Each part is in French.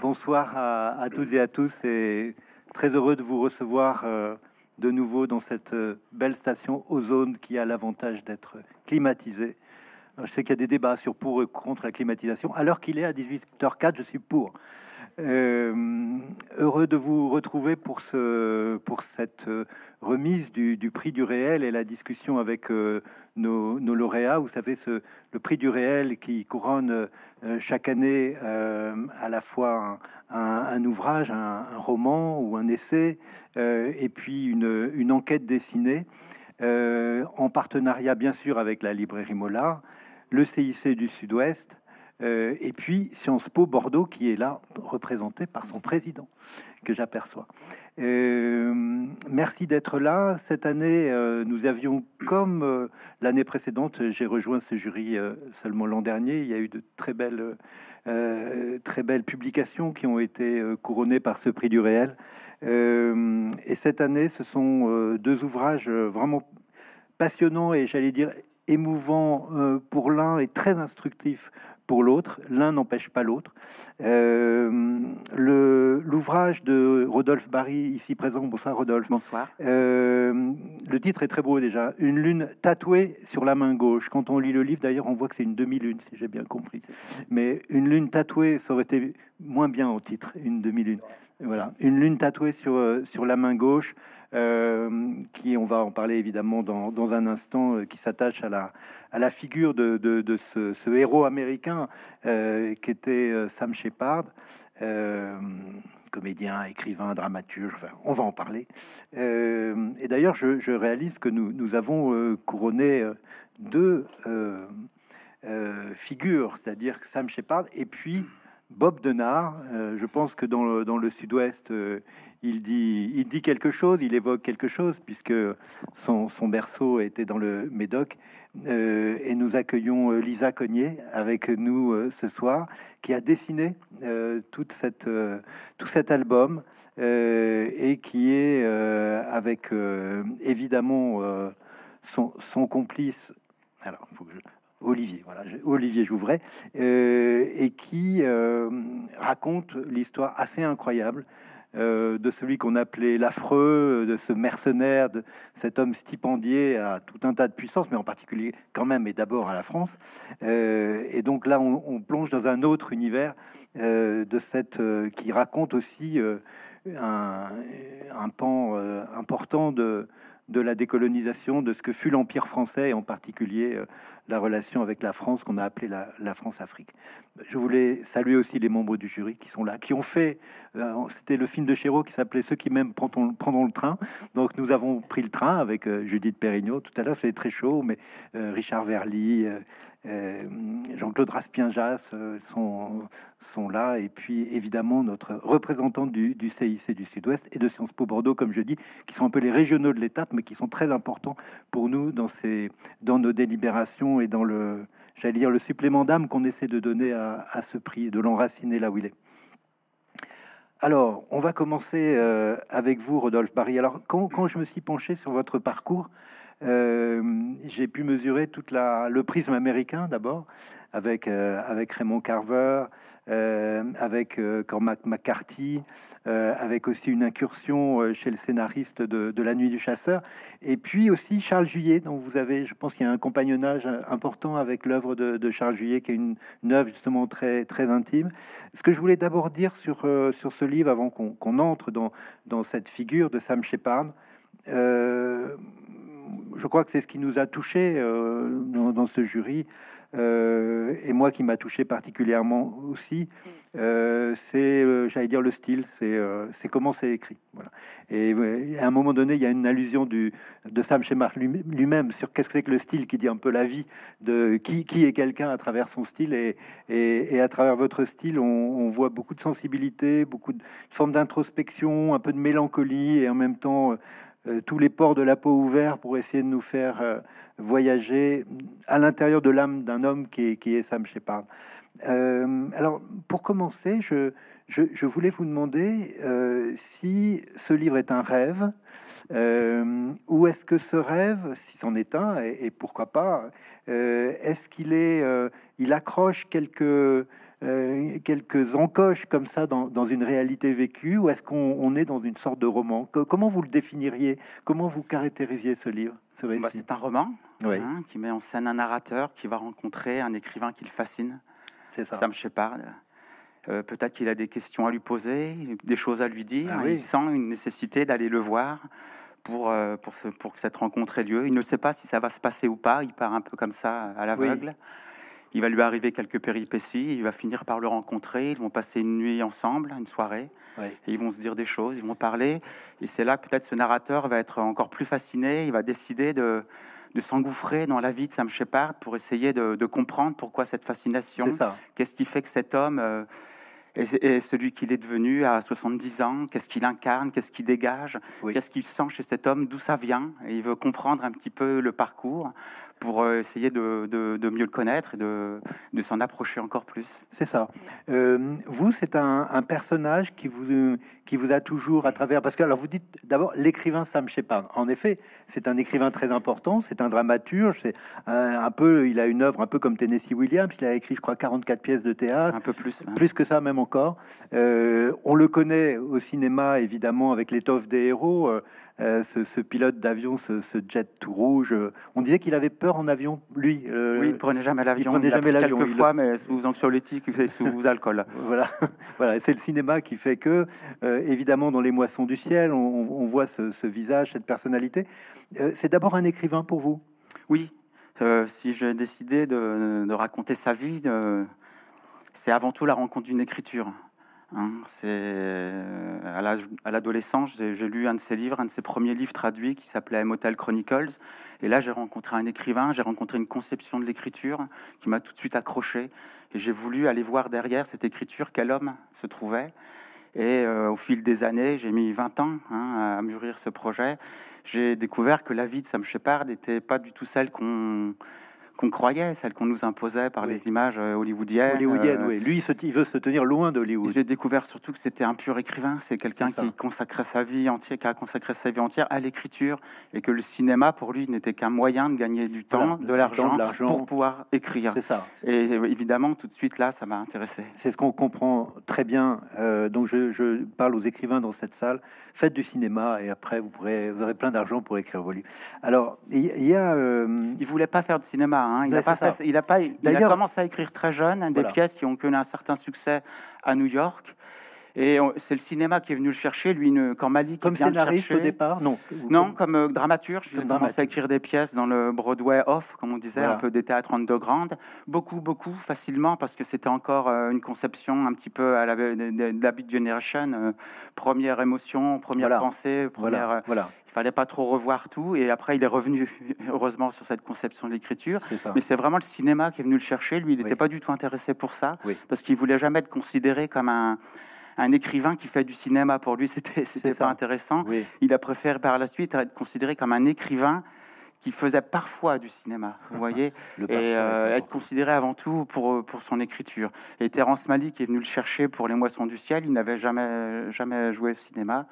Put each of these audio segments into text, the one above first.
bonsoir à, toutes et à tous et très heureux de vous recevoir euh, de nouveau dans cette euh, belle station Ozone qui a l'avantage d'être climatisée. je sais qu'il y a des débats sur pour et contre la climatisation. Alors qu'il est à 18h04, je suis pour. Euh, heureux de vous retrouver pour, ce, pour cette euh, remise du, prix du réel et la discussion avec euh, nos, lauréats. Vous savez, le prix du réel qui couronne chaque année à la fois un, ouvrage, un, roman ou un essai, et puis une, une enquête dessinée, en partenariat bien sûr avec la librairie Mola, le CIC du Sud-Ouest, euh, et puis Sciences Po Bordeaux, qui est là représenté par son président, que j'aperçois. Euh, merci d'être là. Cette année, euh, nous avions, comme l'année précédente, j'ai rejoint ce jury seulement l'an dernier. Il y a eu de très belles, très belles publications qui ont été couronnées par ce prix du réel. et cette année, ce sont deux ouvrages vraiment passionnants et j'allais dire émouvants pour l'un et très instructifs pour l'autre, l'un n'empêche pas l'autre. Euh, L'ouvrage de Rodolphe Barry, ici présent, bonsoir Rodolphe. Bonsoir. Euh, le titre est très beau déjà, Une lune tatouée sur la main gauche. Quand on lit le livre, d'ailleurs, on voit que c'est une demi-lune, si j'ai bien compris. Mais une lune tatouée, ça aurait été moins bien au titre, une demi-lune. Voilà, une lune tatouée sur, euh, sur la main gauche. Euh, qui, on va en parler évidemment dans, dans un instant, euh, qui s'attache à la, à la figure de, de, ce, héros américain qui était Sam Shepard, comédien, écrivain, dramaturge, on va en parler. et d'ailleurs, je, je, réalise que nous, nous avons couronné deux figures, c'est-à-dire Sam Shepard et puis Bob Denard. je pense que dans le, sud-ouest, il dit, il dit quelque chose, il évoque quelque chose, puisque son, berceau était dans le Médoc. Euh, et nous accueillons euh, Lisa Cognier avec nous euh, ce soir, qui a dessiné tout cet album et qui est avec évidemment son, son, complice. Alors, faut que je, Olivier, voilà, Olivier Jouvray, et qui raconte l'histoire assez incroyable euh, de celui qu'on appelait l'affreux, de ce mercenaire, de cet homme stipendié à tout un tas de puissances, mais en particulier quand même et d'abord à la France. Euh, et donc là, on, plonge dans un autre univers euh, de cette qui raconte aussi un, pan important de, de la décolonisation, de ce que fut l'Empire français, et en particulier euh, la relation avec la France qu'on a appelée la, France-Afrique. Je voulais saluer aussi les membres du jury qui sont là, qui ont fait, euh, c'était le film de Chéreau qui s'appelait Ceux qui même prendront le train. Donc nous avons pris le train avec euh, Judith Perrignot tout à l'heure, c'était très chaud, mais Richard Verly, euh, Jean-Claude Raspien-Jas euh, sont, sont là, et puis évidemment notre représentant du, CIC du Sud-Ouest et de Sciences Po Bordeaux, comme je dis, qui sont un peu les régionaux de l'étape, mais qui sont très importants pour nous dans, ces, dans nos délibérations et dans le, j'allais dire, le supplément d'âme qu'on essaie de donner à, ce prix, de l'enraciner là où il est. Alors, on va commencer euh, avec vous, Rodolphe Barry. Alors, quand, je me suis penché sur votre parcours, j'ai pu mesurer toute la, le prisme américain d'abord, avec, euh, avec Raymond Carver, euh, avec Cormac McCarthy, avec aussi une incursion chez le scénariste de, La Nuit du Chasseur, et puis aussi Charles Juillet, dont vous avez, je pense qu'il y a un compagnonnage important avec l'œuvre de, Charles Juillet, qui est une, œuvre justement très, très intime. Ce que je voulais d'abord dire sur, sur ce livre, avant qu'on entre dans, dans cette figure de Sam Shepard, je crois que c'est ce qui nous a touché euh, dans, ce jury, euh, et moi qui m'a touché particulièrement aussi, euh, c'est, j'allais dire, le style, c'est, comment c'est écrit. Voilà. Et à un moment donné, il y a une allusion du, de Sam Shepard lui-même sur qu'est-ce que c'est que le style, qui dit un peu la vie de qui, est quelqu'un à travers son style, et, à travers votre style, on, voit beaucoup de sensibilité, beaucoup de formes d'introspection, un peu de mélancolie, et en même temps euh, tous les ports de la peau ouverts pour essayer de nous faire euh, voyager à l'intérieur de l'âme d'un homme qui est, Sam Shepard. Euh, alors, pour commencer, je, je, voulais vous demander si ce livre est un rêve, ou est-ce que ce rêve, si c'en est un, et, pourquoi pas, est-ce qu'il est, il accroche quelques euh, quelques encoches comme ça dans, dans une réalité vécue, ou est-ce qu'on on est dans une sorte de roman? Comment vous le définiriez? Comment vous caractérisiez ce livre, ce Bah, c'est un roman Oui, hein, qui met en scène un narrateur qui va rencontrer un écrivain qui le fascine, c'est ça. Sam Shepard. Euh, Peut-être qu'il a des questions à lui poser, des choses à lui dire. Ah oui. Il sent une nécessité d'aller le voir pour, euh, pour, ce- pour que cette rencontre ait lieu. Il ne sait pas si ça va se passer ou pas. Il part un peu comme ça à l'aveugle. Il va lui arriver quelques péripéties. Il va finir par le rencontrer. Ils vont passer une nuit ensemble, une soirée. Oui. Et ils vont se dire des choses, ils vont parler. Et c'est là que peut-être ce narrateur va être encore plus fasciné. Il va décider de, de s'engouffrer dans la vie de Sam Shepard pour essayer de, de comprendre pourquoi cette fascination. Qu'est-ce qui fait que cet homme euh, est, est celui qu'il est devenu à 70 ans Qu'est-ce qu'il incarne Qu'est-ce qu'il dégage Oui. Qu'est-ce qu'il sent chez cet homme D'où ça vient Et il veut comprendre un petit peu le parcours pour euh, essayer de, de- de mieux le connaître et de, de s'en approcher encore plus. C'est ça. Euh, vous, c'est un, un personnage qui vous, euh, qui vous a toujours à travers. Parce que, alors, vous dites d'abord l'écrivain Sam Shepard. En effet, c'est un écrivain très important, c'est un dramaturge, c'est un, un peu, il a une œuvre un peu comme Tennessee Williams. Il a écrit, je crois, 44 pièces de théâtre. Un peu plus. hein. Plus que ça, même encore. Euh, on le connaît au cinéma, évidemment, avec l'étoffe des héros. Euh, ce, ce pilote d'avion, ce, ce jet tout rouge. euh, on disait qu'il avait peur en avion, lui. euh, Oui, il prenait jamais l'avion. prenait Il jamais l'avion, Quelques il- fois, mais sous anxiolytique sous alcool. Voilà, voilà. c'est le cinéma qui fait que, euh, évidemment, dans les moissons du ciel, on, on voit ce, ce visage, cette personnalité. Euh, c'est d'abord un écrivain pour vous? Oui, euh, si j'ai décidé de, de raconter sa vie, c'est avant tout la rencontre d'une écriture. Hein. c'est euh, à l'adolescence, j'ai lu un de ses livres, un de ses premiers livres traduits qui s'appelait Motel Chronicles. Et là, j'ai rencontré un écrivain, j'ai rencontré une conception de l'écriture qui m'a tout de suite accroché. Et j'ai voulu aller voir derrière cette écriture quel homme se trouvait. Et euh, au fil des années, j'ai mis 20 ans hein, à mûrir ce projet. J'ai découvert que la vie de Sam Shepard n'était pas du tout celle qu'on qu'on croyait, celle qu'on nous imposait par Oui. les images euh, hollywoodiennes. Hollywoodienne, Euh, oui. Lui, il, se- il veut se tenir loin d'Hollywood. J'ai découvert surtout que c'était un pur écrivain. C'est quelqu'un qui consacrait sa vie entière, qui a consacré sa vie entière à l'écriture, et que le cinéma pour lui n'était qu'un moyen de gagner du temps, Voilà, de l'argent, pour pouvoir écrire. C'est ça. Et euh, évidemment, tout de suite là, ça m'a intéressé. C'est ce qu'on comprend très bien. Euh, donc, je, je parle aux écrivains dans cette salle. Faites du cinéma et après, vous, pourrez, vous aurez plein d'argent pour écrire vos livres. Alors, il y, il y a. euh, Il voulait pas faire de cinéma. hein. Il Ouais, a pas fait- il a pas. Il a commencé à écrire très jeune hein, des Voilà. pièces qui ont connu un certain succès à New York. Et c'est le cinéma qui est venu le chercher. Lui, ne- quand Malik comme scénariste au départ Non. Non, comme euh, dramaturge, il a Comme commencé à écrire des pièces dans le Broadway off, comme on disait, Voilà. un peu des théâtres underground. Beaucoup, beaucoup, facilement, parce que c'était encore euh, une conception un petit peu à la, de, la Beat Generation. euh, première émotion, première Voilà. pensée, première, Voilà. Voilà. il fallait pas trop revoir tout. Et après, il est revenu, heureusement, sur cette conception de l'écriture. Mais c'est vraiment le cinéma qui est venu le chercher. Lui, il n'était Oui. pas du tout intéressé pour ça, Oui. parce qu'il voulait jamais être considéré comme un, un écrivain qui fait du cinéma. Pour lui, c'était pas intéressant. Oui. Il a préféré par la suite être considéré comme un écrivain qui faisait parfois du cinéma, vous voyez, Le et euh, être considéré avant tout pour, pour son écriture. Et Terence Malick est venu le chercher pour Les Moissons du Ciel, il n'avait jamais, jamais joué au cinéma,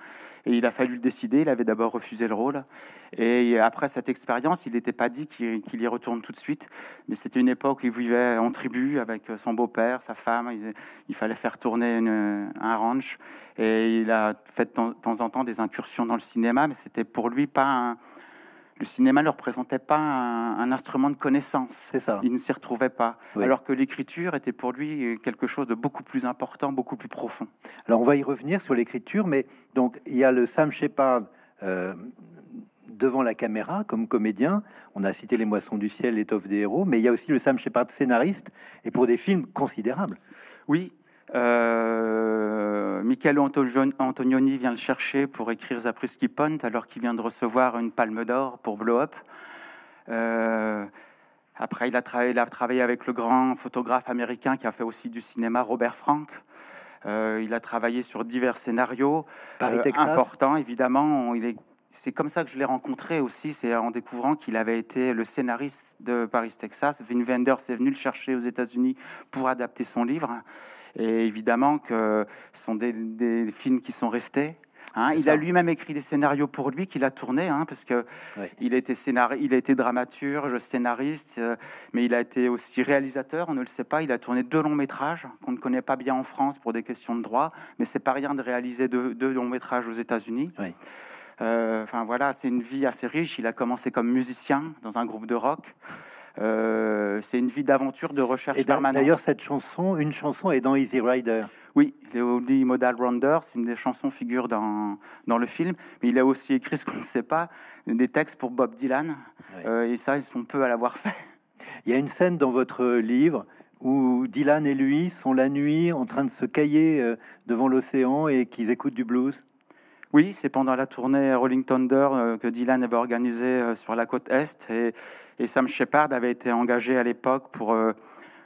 et il a fallu le décider, il avait d'abord refusé le rôle, et après cette expérience, il n'était pas dit qu'il qu'il y retourne tout de suite, mais c'était une époque où il vivait en tribu avec son beau-père, sa femme, il, il fallait faire tourner une- un ranch, et il a fait de temps, de temps en temps des incursions dans le cinéma, mais c'était pour lui pas un... Le cinéma ne représentait pas un, un instrument de connaissance. C'est ça. Il ne s'y retrouvait pas. Oui. Alors que l'écriture était pour lui quelque chose de beaucoup plus important, beaucoup plus profond. Alors, on va y revenir sur l'écriture, mais donc, il y a le Sam Shepard euh, devant la caméra comme comédien. On a cité Les Moissons du Ciel, L'étoffe des héros, mais il y a aussi le Sam Shepard scénariste, et pour des films considérables. Oui, euh, Michele Anto- Antonioni vient le chercher pour écrire Zabriskie Point alors qu'il vient de recevoir une palme d'or pour Blow Up. Euh, après, il a, travaillé, il a travaillé avec le grand photographe américain qui a fait aussi du cinéma, Robert Frank. Euh, il a travaillé sur divers scénarios Paris, euh, importants, évidemment. Il est, c'est comme ça que je l'ai rencontré aussi, c'est en découvrant qu'il avait été le scénariste de Paris, Texas. Vin Wenders est venu le chercher aux États-Unis pour adapter son livre. Et évidemment que ce sont des, des films qui sont restés. Hein, il a lui-même écrit des scénarios pour lui qu'il a tourné, hein, parce que il, a été il a été dramaturge, scénariste, euh, mais il a été aussi réalisateur. On ne le sait pas. Il a tourné deux longs métrages qu'on ne connaît pas bien en France pour des questions de droit, mais c'est pas rien de réaliser deux, longs métrages aux États-Unis. Euh, enfin voilà, c'est une vie assez riche. Il a commencé comme musicien dans un groupe de rock. Euh, c'est une vie d'aventure, de recherche permanente. D'ailleurs, cette chanson, une chanson est dans Easy Rider. Oui, les Modal Rounder, c'est une des chansons figure dans, dans le film. Mais il a aussi écrit ce qu'on ne sait pas, des textes pour Bob Dylan. Euh, et ça, ils sont peu à l'avoir fait. Il y a une scène dans votre livre où Dylan et lui sont la nuit en train de se cailler euh, devant l'océan et qu'ils écoutent du blues. Oui, c'est pendant la tournée Rolling Thunder que Dylan avait organisée sur la côte Est. Et et Sam Shepard avait été engagé à l'époque pour, euh,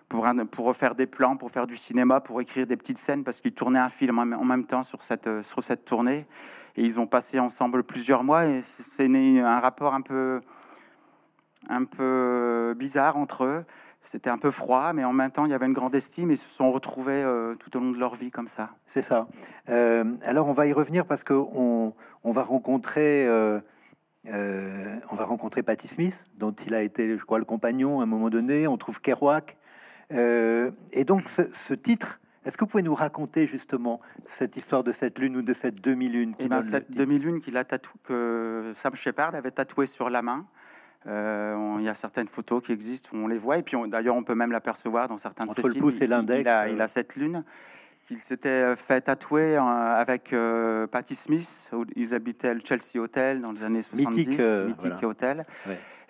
pour, refaire des plans, pour faire du cinéma, pour écrire des petites scènes, parce qu'il tournait un film en même temps sur cette, euh, sur cette tournée. Et ils ont passé ensemble plusieurs mois, et c'est un rapport un peu, un peu bizarre entre eux. C'était un peu froid, mais en même temps, il y avait une grande estime et ils se sont retrouvés euh, tout au long de leur vie comme ça. C'est ça. alors, on va y revenir parce qu'on on va rencontrer on va rencontrer Patti Smith, dont il a été, je crois, le compagnon à un moment donné. On trouve Kerouac. Euh, et donc, ce, titre, est-ce que vous pouvez nous raconter justement cette histoire de cette lune ou de cette demi-lune eh ben, Cette demi-lune qu'il a que Sam Shepard avait tatoué sur la main. Euh, il y a certaines photos qui existent où on les voit, et puis d'ailleurs on peut même l'apercevoir dans certains de Entre le pouce et l'index. Il, il, a cette lune qu'il s'était euh, fait tatouer euh, avec euh, Patti Smith. Ils habitaient le Chelsea Hotel dans les années 70, mythique, hôtel.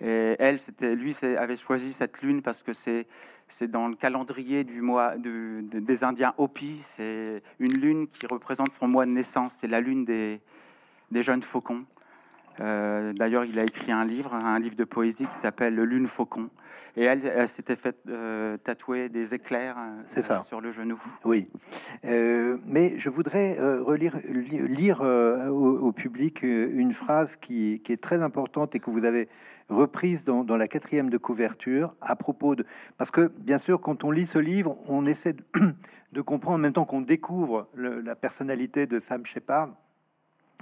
Et elle, c'était, lui avait choisi cette lune parce que c'est, c'est dans le calendrier du mois des Indiens Hopi. C'est une lune qui représente son mois de naissance. C'est la lune des, des jeunes faucons. D'ailleurs, il a écrit un livre, un livre de poésie qui s'appelle Le Lune Faucon. Et elle, s'était fait euh, tatouer des éclairs euh, sur le genou. Oui. Euh, mais je voudrais relire, lire au, public une phrase qui, est très importante et que vous avez reprise dans, la quatrième de couverture à propos de... Parce que, bien sûr, quand on lit ce livre, on essaie de, comprendre en même temps qu'on découvre la personnalité de Sam Shepard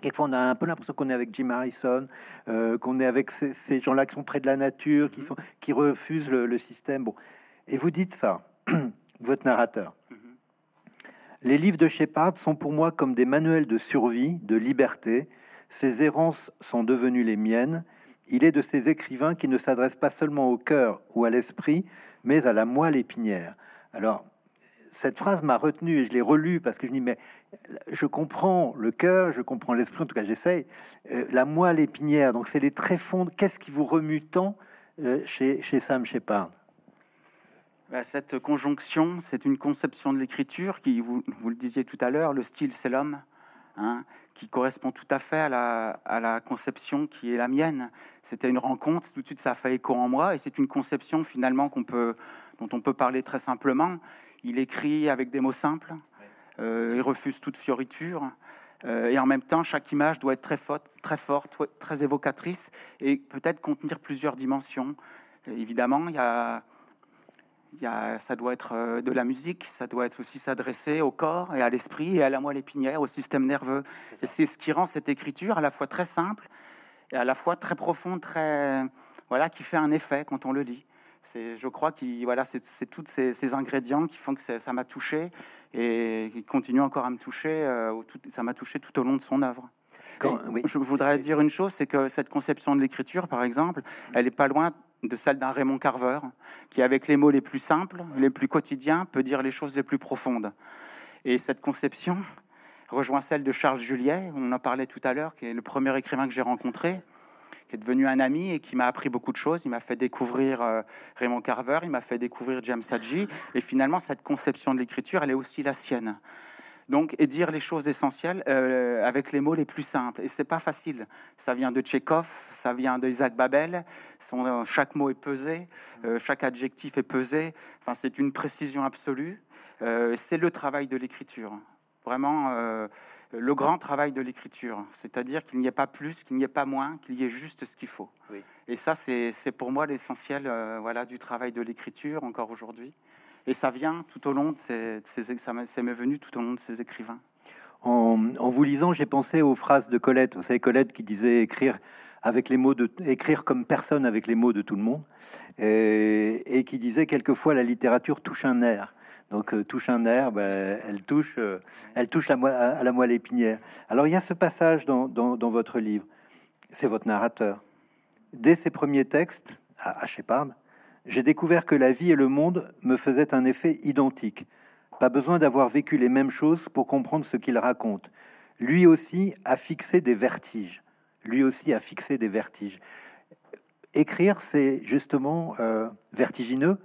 Quelquefois, on a un peu l'impression qu'on est avec Jim Harrison, euh, qu'on est avec ces, gens-là qui sont près de la nature, qui, mhm. sont, qui refusent le, système. Bon. Et vous dites ça, votre narrateur. Mhm. Les livres de Shepard sont pour moi comme des manuels de survie, de liberté. Ces errances sont devenues les miennes. Il est de ces écrivains qui ne s'adressent pas seulement au cœur ou à l'esprit, mais à la moelle épinière. Alors, cette phrase m'a retenu et je l'ai relue parce que je dis mais je comprends le cœur, je comprends l'esprit, en tout cas j'essaye. Euh, la moelle épinière, donc c'est les tréfonds. Qu'est-ce qui vous remue tant euh, chez, chez Sam Shepard? Bah, Cette conjonction, c'est une conception de l'écriture qui, vous, vous, le disiez tout à l'heure, le style c'est l'homme, hein, qui correspond tout à fait à la, à la conception qui est la mienne. C'était une rencontre, tout de suite ça a fait écho en moi et c'est une conception finalement qu'on peut, dont on peut parler très simplement il écrit avec des mots simples, euh, il refuse toute fioriture. Euh, et en même temps, chaque image doit être très forte, très, forte, très évocatrice et peut-être contenir plusieurs dimensions. évidemment, il y a, ça doit être euh, de la musique, ça doit être aussi s'adresser au corps et à l'esprit et à la moelle épinière, au système nerveux. Et c'est ce qui rend cette écriture à la fois très simple et à la fois très profonde, très voilà, qui fait un effet quand on le lit je crois que voilà, c'est tous ces, ingrédients qui font que ça m'a touché et qui continuent encore à me toucher. Euh, ça m'a touché tout au long de son œuvre. Je voudrais dire une chose, c'est que cette conception de l'écriture, par exemple, elle n'est pas loin de celle d'un Raymond Carver, qui, avec les mots les plus simples, les plus quotidiens, peut dire les choses les plus profondes. Et cette conception rejoint celle de Charles Juliet, on en parlait tout à l'heure, qui est le premier écrivain que j'ai rencontré, qui est devenu un ami et qui m'a appris beaucoup de choses. Il m'a fait découvrir euh, Raymond Carver, il m'a fait découvrir James Hadji, et finalement cette conception de l'écriture, elle est aussi la sienne. Donc, et dire les choses essentielles euh, avec les mots les plus simples. Et c'est pas facile. Ça vient de Tchekhov, ça vient de Isaac Babel. Son, euh, chaque mot est pesé, chaque adjectif est pesé. Enfin, c'est une précision absolue. c'est le travail de l'écriture. Vraiment le grand travail de l'écriture, c'est-à-dire qu'il n'y ait pas plus, qu'il n'y ait pas moins, qu'il y ait juste ce qu'il faut. Et ça, c'est pour moi l'essentiel euh, voilà, du travail de l'écriture encore aujourd'hui. Et ça vient tout au long de ces, ça m'est venu tout au long de ces écrivains. en, vous lisant, j'ai pensé aux phrases de Colette. Vous savez, Colette qui disait écrire avec les mots de écrire comme personne avec les mots de tout le monde, et, qui disait quelquefois la littérature touche un air. Donc euh, touche un air, ben, elle touche, euh, elle touche à la moelle épinière. Alors il y a ce passage dans, dans, votre livre, c'est votre narrateur. Dès ses premiers textes à, à Shepard, j'ai découvert que la vie et le monde me faisaient un effet identique. Pas besoin d'avoir vécu les mêmes choses pour comprendre ce qu'il raconte. Lui aussi a fixé des vertiges. Lui aussi a fixé des vertiges. Écrire, c'est justement euh, vertigineux,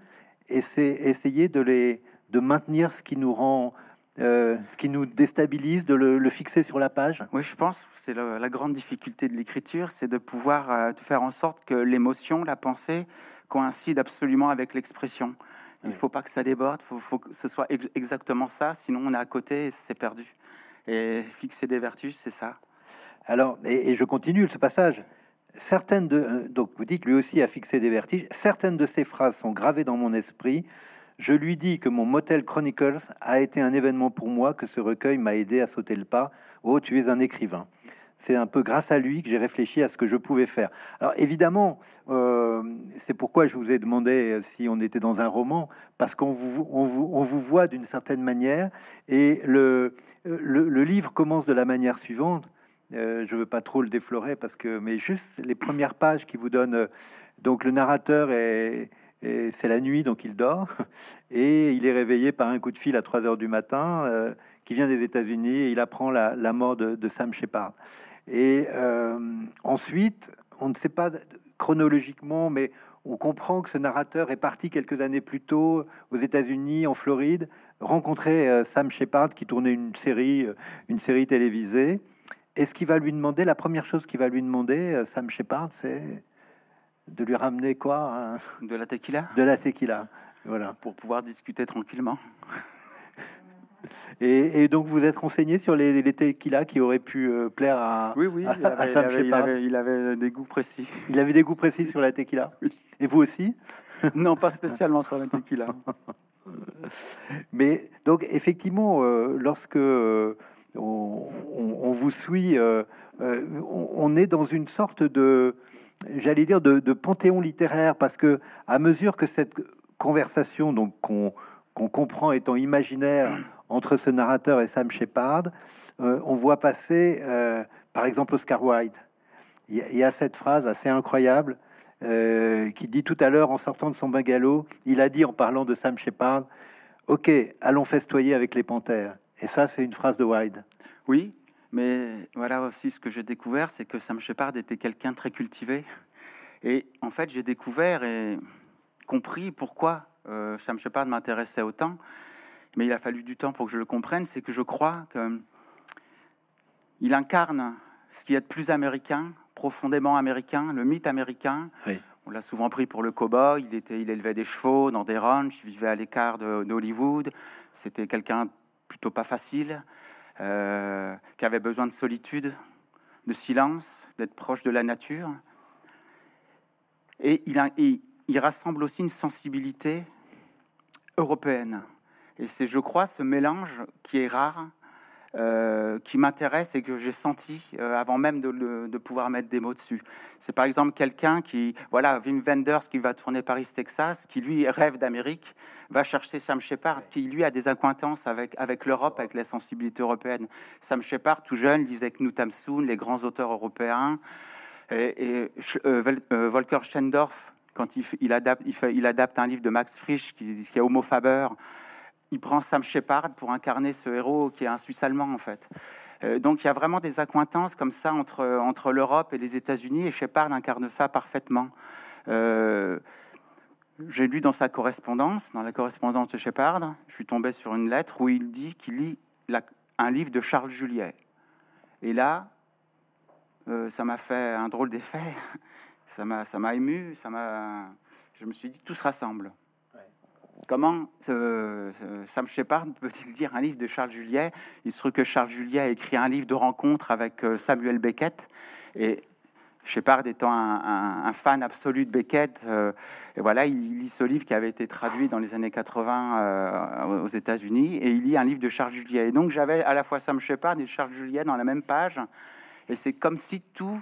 et c'est essayer de les de maintenir ce qui nous rend euh, ce qui nous déstabilise, de le, fixer sur la page? Oui, je pense c'est la, grande difficulté de l'écriture, c'est de pouvoir euh, faire en sorte que l'émotion, la pensée coïncide absolument avec l'expression. Il ne faut pas que ça déborde, il faut, que ce soit exactement ça, sinon on est à côté et c'est perdu. Et fixer des vertus, c'est ça. Alors, et, je continue ce passage. Certaines de, euh, donc vous dites lui aussi a fixé des vertiges. Certaines de ces phrases sont gravées dans mon esprit. Je lui dis que mon Motel Chronicles a été un événement pour moi, que ce recueil m'a aidé à sauter le pas. Oh, tu es un écrivain c'est un peu grâce à lui que j'ai réfléchi à ce que je pouvais faire. Alors évidemment, euh, c'est pourquoi je vous ai demandé si on était dans un roman, parce qu'on vous, on vous, voit d'une certaine manière, et le, le, livre commence de la manière suivante. Euh, je veux pas trop le déflorer parce que, mais juste les premières pages qui vous donnent. donc le narrateur est, c'est la nuit, donc il dort, et il est réveillé par un coup de fil à 3 heures du matin. Euh, qui vient des États-Unis et il apprend la, mort de, Sam Shepard. Et euh, ensuite, on ne sait pas chronologiquement, mais on comprend que ce narrateur est parti quelques années plus tôt aux États-Unis, en Floride, rencontrer euh, Sam Shepard qui tournait une série, une série télévisée. Et ce qu'il va lui demander, la première chose qu'il va lui demander, Sam Shepard, c'est de lui ramener quoi De la tequila? De la tequila, voilà. Pour pouvoir discuter tranquillement. Et, donc, vous êtes renseigné sur les, les tequila qui auraient pu euh, plaire à, oui, oui, il, avait, il, avait, des goûts précis. Il avait des goûts précis sur la tequila? Et vous aussi? Non, pas spécialement sur la tequila. Mais donc, effectivement, euh, lorsque euh, on, vous suit, on, est dans une sorte de, j'allais dire, de, panthéon littéraire, parce que à mesure que cette conversation, donc qu'on comprend étant imaginaire, entre ce narrateur et Sam Shepard, euh, on voit passer, euh, par exemple, Oscar Wilde. Il y, a cette phrase assez incroyable euh, qui dit tout à l'heure, en sortant de son bungalow, il a dit en parlant de Sam Shepard, Ok, allons festoyer avec les panthères. Et ça, c'est une phrase de Wilde. Oui, mais voilà aussi ce que j'ai découvert, c'est que Sam Shepard était quelqu'un très cultivé. Et en fait, j'ai découvert et compris pourquoi Sam Shepard m'intéressait autant mais il a fallu du temps pour que je le comprenne, c'est que je crois qu'il incarne ce qui est de plus américain, profondément américain, le mythe américain. On l'a souvent pris pour le cow-boy, il, était, il élevait des chevaux dans des ranchs, il vivait à l'écart d'Hollywood, c'était quelqu'un plutôt pas facile, euh, qui avait besoin de solitude, de silence, d'être proche de la nature. Et il, il rassemble aussi une sensibilité européenne. Et c'est, je crois, ce mélange qui est rare, euh, qui m'intéresse et que j'ai senti euh, avant même de, pouvoir mettre des mots dessus. C'est par exemple quelqu'un qui, voilà, Wim Wenders qui va tourner Paris-Texas, qui lui rêve d'Amérique, va chercher Sam Shepard, qui lui a des accointances avec, avec l'Europe, avec la sensibilité européenne. Sam Shepard, tout jeune, lisait Knut Hamsun, les grands auteurs européens, et, euh, Volker Schendorf, quand il, il, adapte, il, fait, il, adapte, un livre de Max Frisch qui, qui est Homo Faber, il prend Sam Shepard pour incarner ce héros qui est un Suisse allemand en fait. Euh, donc il y a vraiment des accointances comme ça entre, entre l'Europe et les États-Unis et Shepard incarne ça parfaitement. Euh, j'ai lu dans sa correspondance, dans la correspondance de Shepard, je suis tombé sur une lettre où il dit qu'il lit un livre de Charles Juliet. Et là, euh, ça m'a fait un drôle d'effet. Ça m'a, ému. Ça. Je me suis dit tout se rassemble. Comment euh, Sam Shepard peut-il dire un livre de Charles Juliet? Il se trouve que Charles Juliet a écrit un livre de rencontre avec euh, Samuel Beckett. Et Shepard étant un, fan absolu de Beckett, euh, et voilà, il lit ce livre qui avait été traduit dans les années 80 euh, aux États-Unis, et il lit un livre de Charles Juliet. Et donc j'avais à la fois Sam Shepard et Charles Juliet dans la même page, et c'est comme si tout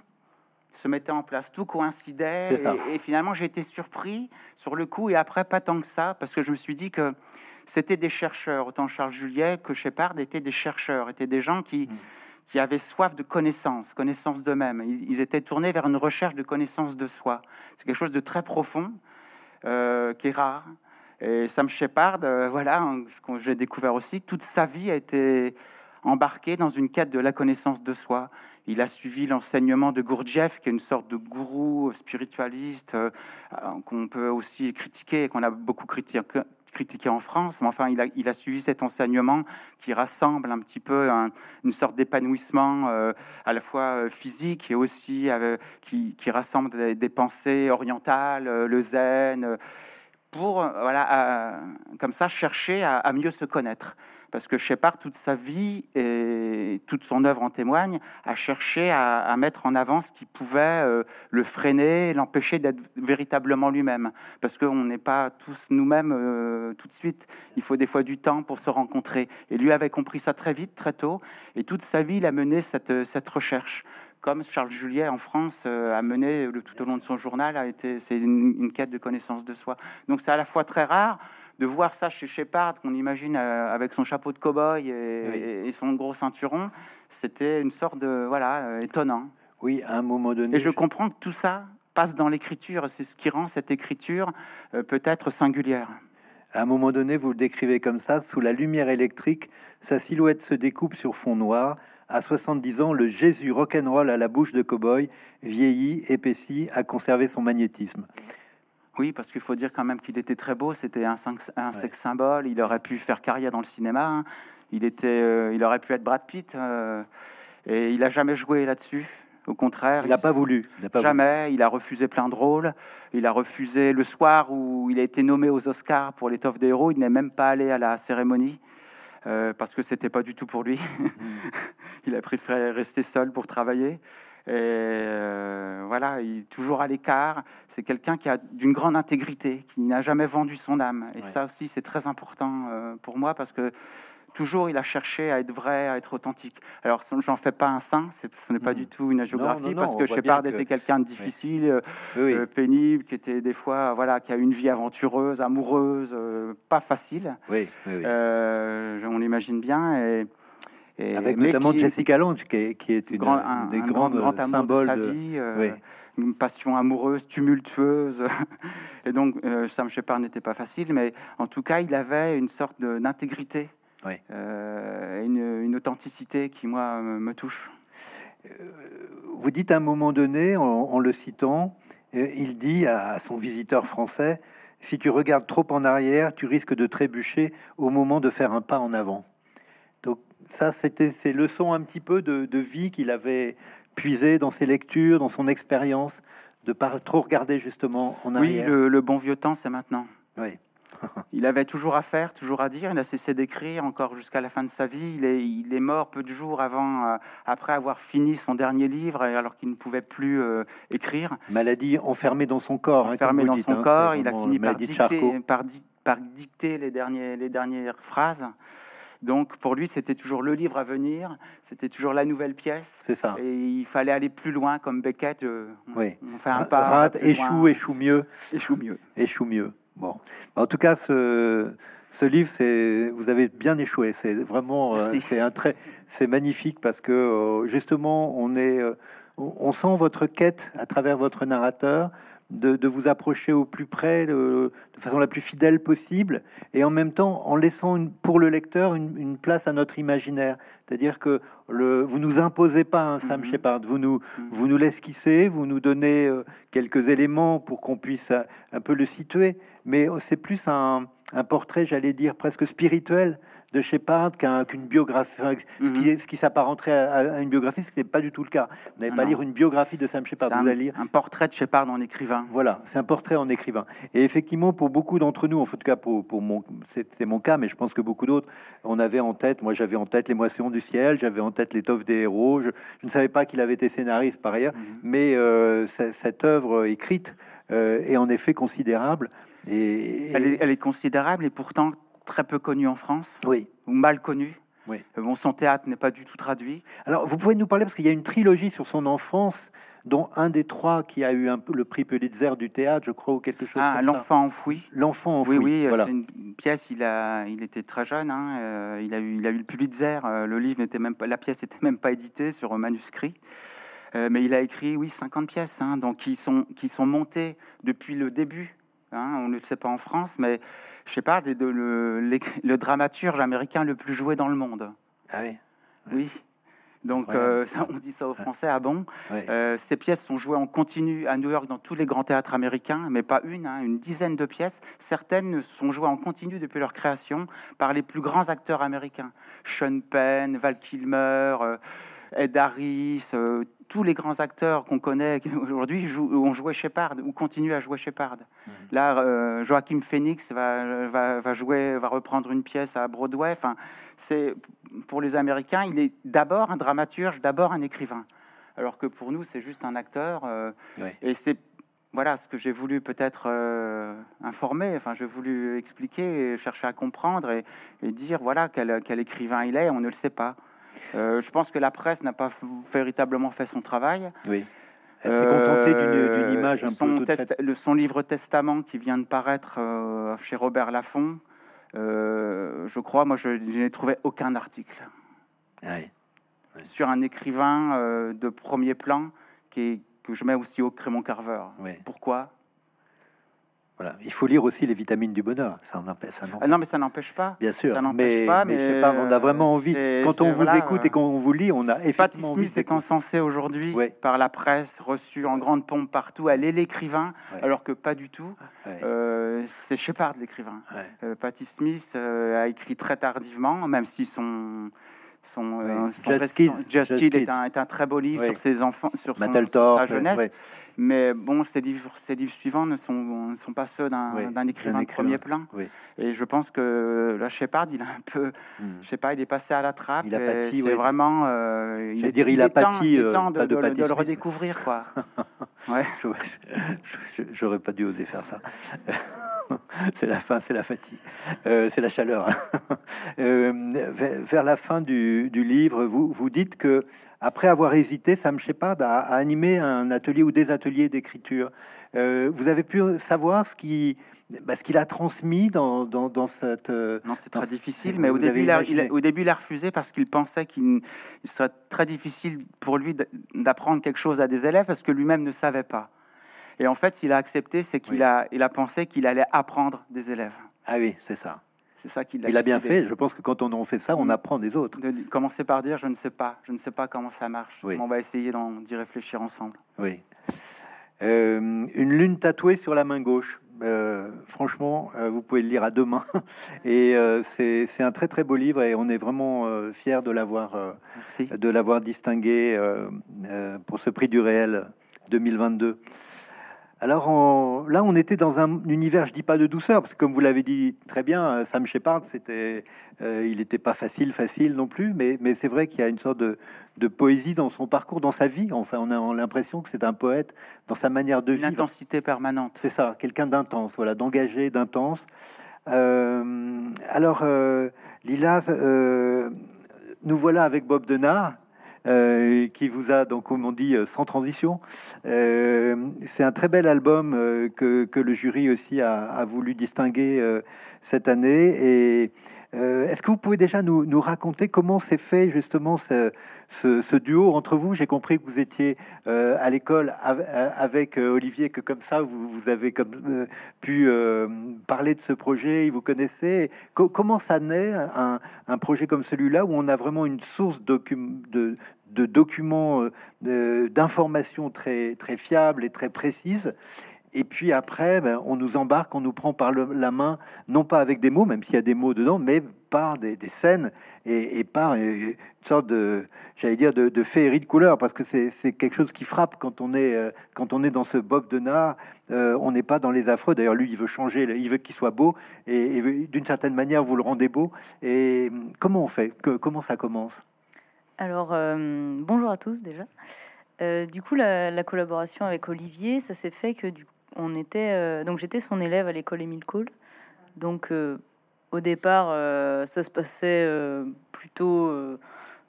se mettait en place, tout coïncidait, et, et, finalement j'ai été surpris sur le coup, et après pas tant que ça, parce que je me suis dit que c'était des chercheurs, autant Charles Juliet que Shepard étaient des chercheurs, étaient des gens qui... Mm qui avaient soif de connaissance, connaissance d'eux-mêmes. Ils, étaient tournés vers une recherche de connaissance de soi. C'est quelque chose de très profond, euh, qui est rare. Et Sam Shepard, euh, voilà, ce que j'ai découvert aussi, toute sa vie a été embarquée dans une quête de la connaissance de soi. Il a suivi l'enseignement de Gurdjieff, qui est une sorte de gourou spiritualiste euh, qu'on peut aussi critiquer, qu'on a beaucoup critiqué, en France, mais enfin, il a, suivi cet enseignement qui rassemble un petit peu une sorte d'épanouissement euh, à la fois euh, physique et aussi euh, qui, rassemble des, pensées orientales, le zen, pour, voilà, comme ça, chercher à mieux se connaître parce que Shepard, toute sa vie et toute son œuvre en témoigne, a cherché à, mettre en avant ce qui pouvait euh, le freiner, l'empêcher d'être véritablement lui-même. Parce qu'on n'est pas tous nous-mêmes euh, tout de suite. Il faut des fois du temps pour se rencontrer. Et lui avait compris ça très vite, très tôt. Et toute sa vie, il a mené cette, cette recherche comme Charles Juliet en France euh, a mené tout au long de son journal, a été, c'est une, quête de connaissance de soi. Donc c'est à la fois très rare, de voir ça chez Shepard, qu'on imagine euh, avec son chapeau de cow-boy et, son gros ceinturon, c'était une sorte de voilà euh, étonnant. Oui, à un moment donné. Et je comprends que tout ça passe dans l'écriture. C'est ce qui rend cette écriture euh, peut-être singulière. À un moment donné, vous le décrivez comme ça, sous la lumière électrique, sa silhouette se découpe sur fond noir. À 70 ans, le Jésus rock'n'roll à la bouche de cow-boy, vieilli, épaissi, a conservé son magnétisme. Oui, parce qu'il faut dire quand même qu'il était très beau. C'était un, un sexe symbole. Il aurait pu faire carrière dans le cinéma. Hein. Il, était, euh, il aurait pu être Brad Pitt. Euh, et il n'a jamais joué là-dessus. Au contraire, il n'a pas voulu. jamais. Il a refusé plein de rôles. Il a refusé le soir où il a été nommé aux Oscars pour l'étoffe des héros. Il n'est même pas allé à la cérémonie. Euh, parce que c'était pas du tout pour lui. Il a préféré rester seul pour travailler. Et euh, voilà, il est toujours à l'écart. C'est quelqu'un qui a d'une grande intégrité, qui n'a jamais vendu son âme. Et ça aussi, c'est très important euh, pour moi parce que toujours il a cherché à être vrai, à être authentique. Alors, j'en fais pas un saint, ce n'est pas du tout une géographie, parce que Shepard que... était quelqu'un de difficile, euh, pénible, qui était des fois, voilà, qui a une vie aventureuse, amoureuse, pas facile. Oui, on l'imagine bien. Et, avec notamment Jessica Lange, qui est, qui est une, un, des grands grand, symboles de sa vie, euh, une passion amoureuse, tumultueuse. et donc, euh, Sam Shepard n'était pas facile, mais en tout cas, il avait une sorte d'intégrité, euh, une, une, authenticité qui, moi, me, touche. Vous dites à un moment donné, en, le citant, il dit à son visiteur français, si tu regardes trop en arrière, tu risques de trébucher au moment de faire un pas en avant ça, c'était ces leçons un petit peu de, vie qu'il avait puisées dans ses lectures, dans son expérience, de pas trop regarder justement en arrière. Oui, le, bon vieux temps, c'est maintenant. Oui. il avait toujours à faire, toujours à dire. Il a cessé d'écrire encore jusqu'à la fin de sa vie. Il est, il est mort peu de jours avant, euh, après avoir fini son dernier livre, alors qu'il ne pouvait plus euh, écrire. Maladie enfermée dans son corps. Hein, enfermée dans son hein, corps. Il a fini par dicter, par, par dicter, les, derniers, les dernières phrases. Donc pour lui, c'était toujours le livre à venir, c'était toujours la nouvelle pièce. C'est ça. Et il fallait aller plus loin, comme Beckett. Euh, oui. On fait un pas. Rate, échoue, échoue mieux. Échoue mieux. Échoue mieux. Bon. En tout cas, ce, ce livre, c'est vous avez bien échoué. C'est vraiment, euh, c'est un très, c'est magnifique parce que euh, justement, on est, on sent votre quête à travers votre narrateur de, vous approcher au plus près, de, façon la plus fidèle possible, et en même temps en laissant pour le lecteur une, place à notre imaginaire. C'est-à-dire que le, vous nous imposez pas un Sam mhm. Shepard, vous nous, mhm. vous nous l'esquissez, vous nous donnez euh, quelques éléments pour qu'on puisse euh, un peu le situer, mais c'est plus un, portrait, j'allais dire, presque spirituel de Shepard qu'une biographie, ce qui, mhm. ce qui s'apparenterait à, une biographie, ce qui n'est pas du tout le cas. Vous n'allez pas lire une biographie de Sam Shepard, vous allez lire un portrait de Shepard en écrivain. Voilà, c'est un portrait en écrivain. Et effectivement, pour beaucoup d'entre nous, en tout cas pour, pour mon, c'était mon cas, mais je pense que beaucoup d'autres, on avait en tête, moi j'avais en tête les moissons du ciel, j'avais en tête l'étoffe des héros. Je, ne savais pas qu'il avait été scénariste par ailleurs, mhm. mais euh, cette œuvre écrite euh, est en effet considérable. Et, Elle, est, elle est considérable et pourtant très peu connu en France, oui. ou mal connu. Oui. Euh, bon, son théâtre n'est pas du tout traduit. Alors, vous pouvez nous parler, parce qu'il y a une trilogie sur son enfance, dont un des trois qui a eu un peu le prix Pulitzer du théâtre, je crois, ou quelque chose ah, L'enfant enfoui. L'enfant enfoui. Oui, oui, voilà. c'est une pièce, il, a, il était très jeune, hein, euh, il, a eu, il a eu le Pulitzer, euh, le livre n'était même pas, la pièce n'était même pas éditée sur manuscrit. mais il a écrit, oui, 50 pièces, hein, donc qui sont, qui sont montées depuis le début. Hein, on ne le sait pas en France, mais Shepard est de le, le, dramaturge américain le plus joué dans le monde. Ah oui Oui. Donc, euh, on dit ça aux Français, ah bon? Euh, Ces pièces sont jouées en continu à New York dans tous les grands théâtres américains, mais pas une, hein, une dizaine de pièces. Certaines sont jouées en continu depuis leur création par les plus grands acteurs américains. Sean Penn, Val Kilmer, euh, Ed Harris, tous les grands acteurs qu'on connaît aujourd'hui ont joué Shepard ou continuent à jouer Shepard. Mmh. Là, euh, Joachim Phoenix va, va, jouer, va reprendre une pièce à Broadway. Enfin, c'est pour les Américains, il est d'abord un dramaturge, d'abord un écrivain, alors que pour nous, c'est juste un acteur. Euh, et c'est voilà ce que j'ai voulu peut-être euh, informer. Enfin, j'ai voulu expliquer, chercher à comprendre et, dire voilà quel, quel écrivain il est. On ne le sait pas. Euh, je pense que la presse n'a pas véritablement fait son travail. Oui. Elle s'est contentée d'une euh, image un son peu le, Son livre Testament qui vient de paraître euh, chez Robert Laffont, je crois, moi, je, n'ai trouvé aucun article ah sur un écrivain de premier plan qui que je mets aussi au Crémon Carver. Pourquoi? Voilà. Il faut lire aussi les vitamines du bonheur. Ça empêche. Ah non, mais ça n'empêche pas. Bien sûr. Ça mais, pas, mais, mais pas, on a vraiment envie. Quand on vous écoute et qu'on vous lit, on a effectivement envie. c'est encensé aujourd'hui par la presse, reçu en grande pompe partout. Elle est l'écrivain, alors que pas du tout. Euh, c'est Shepard l'écrivain. Euh, Patti Smith euh, a écrit très tardivement, même si son son, euh, Just, Kids, Just, Kids est, un, est, un, très beau livre sur ses enfants, sur, son, sur sa jeunesse. Mais bon, ces livres, ces livres suivants ne sont, ne sont pas ceux d'un écrivain de premier plan. Et je pense que la Shepard, il a un peu, hmm. je sais pas, il est passé à la trappe. Il a pâti. C'est vraiment. Euh, il, dire, il, a pâti. Euh, temps, de, de, de, le redécouvrir, quoi. ouais. J'aurais pas dû oser faire ça. c'est la fin, c'est la fatigue, euh, c'est la chaleur. Hein. Euh, vers la fin du, livre, vous, vous dites que après avoir hésité, Sam Shepard a, a animé un atelier ou des ateliers d'écriture. Euh, vous avez pu savoir ce qui, bah, ce qu'il a transmis dans, dans, cette. non, c'est très difficile, mais au début, il a, au début, il a refusé parce qu'il pensait qu'il serait très difficile pour lui d'apprendre quelque chose à des élèves parce que lui-même ne savait pas. Et en fait, s'il a accepté, c'est qu'il a, il a pensé qu'il allait apprendre des élèves. Ah oui, c'est ça. C'est ça qu'il a. Il a bien fait. Je pense que quand on fait ça, on mm. apprend des autres. De commencer par dire je ne sais pas, je ne sais pas comment ça marche. On va essayer d'y réfléchir ensemble. Oui. Euh, une lune tatouée sur la main gauche. Euh, franchement, euh, vous pouvez le lire à deux mains. Et c'est un très très beau livre et on est vraiment fiers de l'avoir de l'avoir distingué pour ce prix du réel 2022. Alors là, on était dans un univers, je dis pas de douceur, parce que comme vous l'avez dit très bien, euh, Sam Shepard, c'était, euh, il n'était pas facile, facile non plus, mais, mais c'est vrai qu'il y a une sorte de, poésie dans son parcours, dans sa vie. Enfin, on a l'impression que c'est un poète dans sa manière de vivre. Une intensité permanente. C'est ça, quelqu'un d'intense, voilà, d'engagé, d'intense. Euh, alors, Lila, nous voilà avec Bob Denard. Euh, qui vous a, donc, comme on dit, euh, sans transition. Euh, c'est un très bel album que, le jury aussi a, a voulu distinguer cette année. Et est-ce que vous pouvez déjà nous, raconter comment s'est fait justement ce, duo entre vous? J'ai compris que vous étiez à l'école avec Olivier, que comme ça vous, avez pu parler de ce projet, vous connaissez. comment ça naît un, projet comme celui-là où on a vraiment une source de, documents, euh, d'informations très fiables et très précises? Et puis après, ben, on nous embarque, on nous prend par la main, non pas avec des mots, même s'il y a des mots dedans, mais part des, scènes et, et, part une sorte de, j'allais dire, de, féerie de couleurs, parce que c'est quelque chose qui frappe quand on est, euh, quand on est dans ce Bob de Nard. Euh, on n'est pas dans les affreux. D'ailleurs, lui, il veut changer, il veut qu'il soit beau, et, d'une certaine manière, vous le rendez beau. Et comment on fait? Que, Comment ça commence? Alors, bonjour à tous déjà. du coup, la, la, collaboration avec Olivier, ça s'est fait que du on était euh, donc j'étais son élève à l'école Émile Cole. Donc euh, au départ, euh, ça se passait plutôt.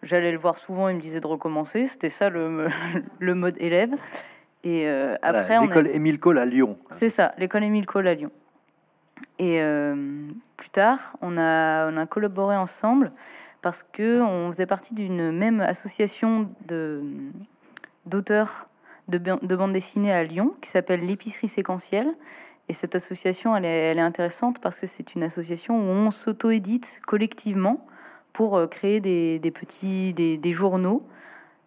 J'allais le voir souvent, il me disait de recommencer. C'était ça le, le, mode élève. Et après, l'école Émile Cole à Lyon. C'est ça, l'école Émile Cole à Lyon. Et plus tard, on a, on a collaboré ensemble parce que on faisait partie d'une même association de d'auteurs de, de bande dessinée à Lyon qui s'appelle l'épicerie séquentielle. Et cette association, elle est, intéressante parce que c'est une association où on s'auto-édite collectivement pour euh, créer des, petits des, journaux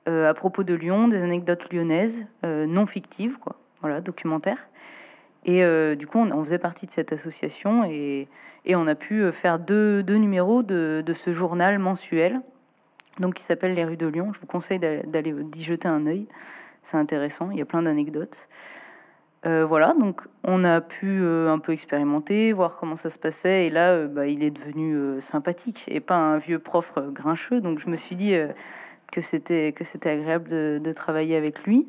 euh, à propos de Lyon, des anecdotes lyonnaises euh, non fictives, quoi. Voilà, documentaires. Et du coup, on, faisait partie de cette association et, et on a pu faire deux, deux numéros de, de, ce journal mensuel, donc qui s'appelle Les rues de Lyon. Je vous conseille d'aller d'y jeter un œil c'est intéressant, il y a plein d'anecdotes. Euh, voilà, donc on a pu euh, un peu expérimenter, voir comment ça se passait, et là, euh, bah, il est devenu sympathique et pas un vieux prof grincheux. Donc je me suis dit que c'était que c'était agréable de, travailler avec lui,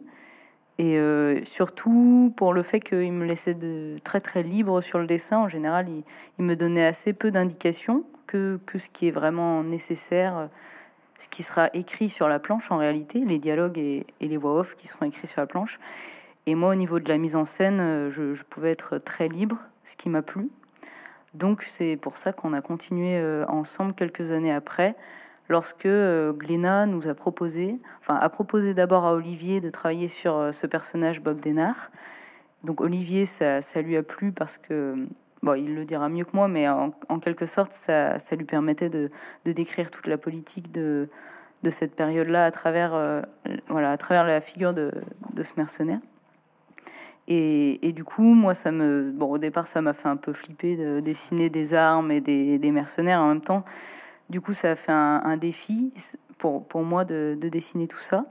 et surtout pour le fait qu'il me laissait de très très libre sur le dessin. En général, il, me donnait assez peu d'indications que, que ce qui est vraiment nécessaire ce qui sera écrit sur la planche en réalité, les dialogues et, les voix off qui seront écrits sur la planche. Et moi, au niveau de la mise en scène, euh, je, pouvais être très libre, ce qui m'a plu. Donc c'est pour ça qu'on a continué euh, ensemble quelques années après, lorsque euh, Glénat nous a proposé, enfin a proposé d'abord à Olivier de travailler sur ce personnage Bob Denard. Donc Olivier, ça lui a plu parce que bon, il le dira mieux que moi, mais en, quelque sorte, ça, lui permettait de, décrire toute la politique de, de cette période-là à travers, euh, voilà, à travers la figure de, ce mercenaire. Et, du coup, moi, ça me, bon, au départ, ça m'a fait un peu flipper de dessiner des armes et des, mercenaires en même temps. Du coup, ça a fait un, défi pour, pour moi de, de, dessiner tout ça.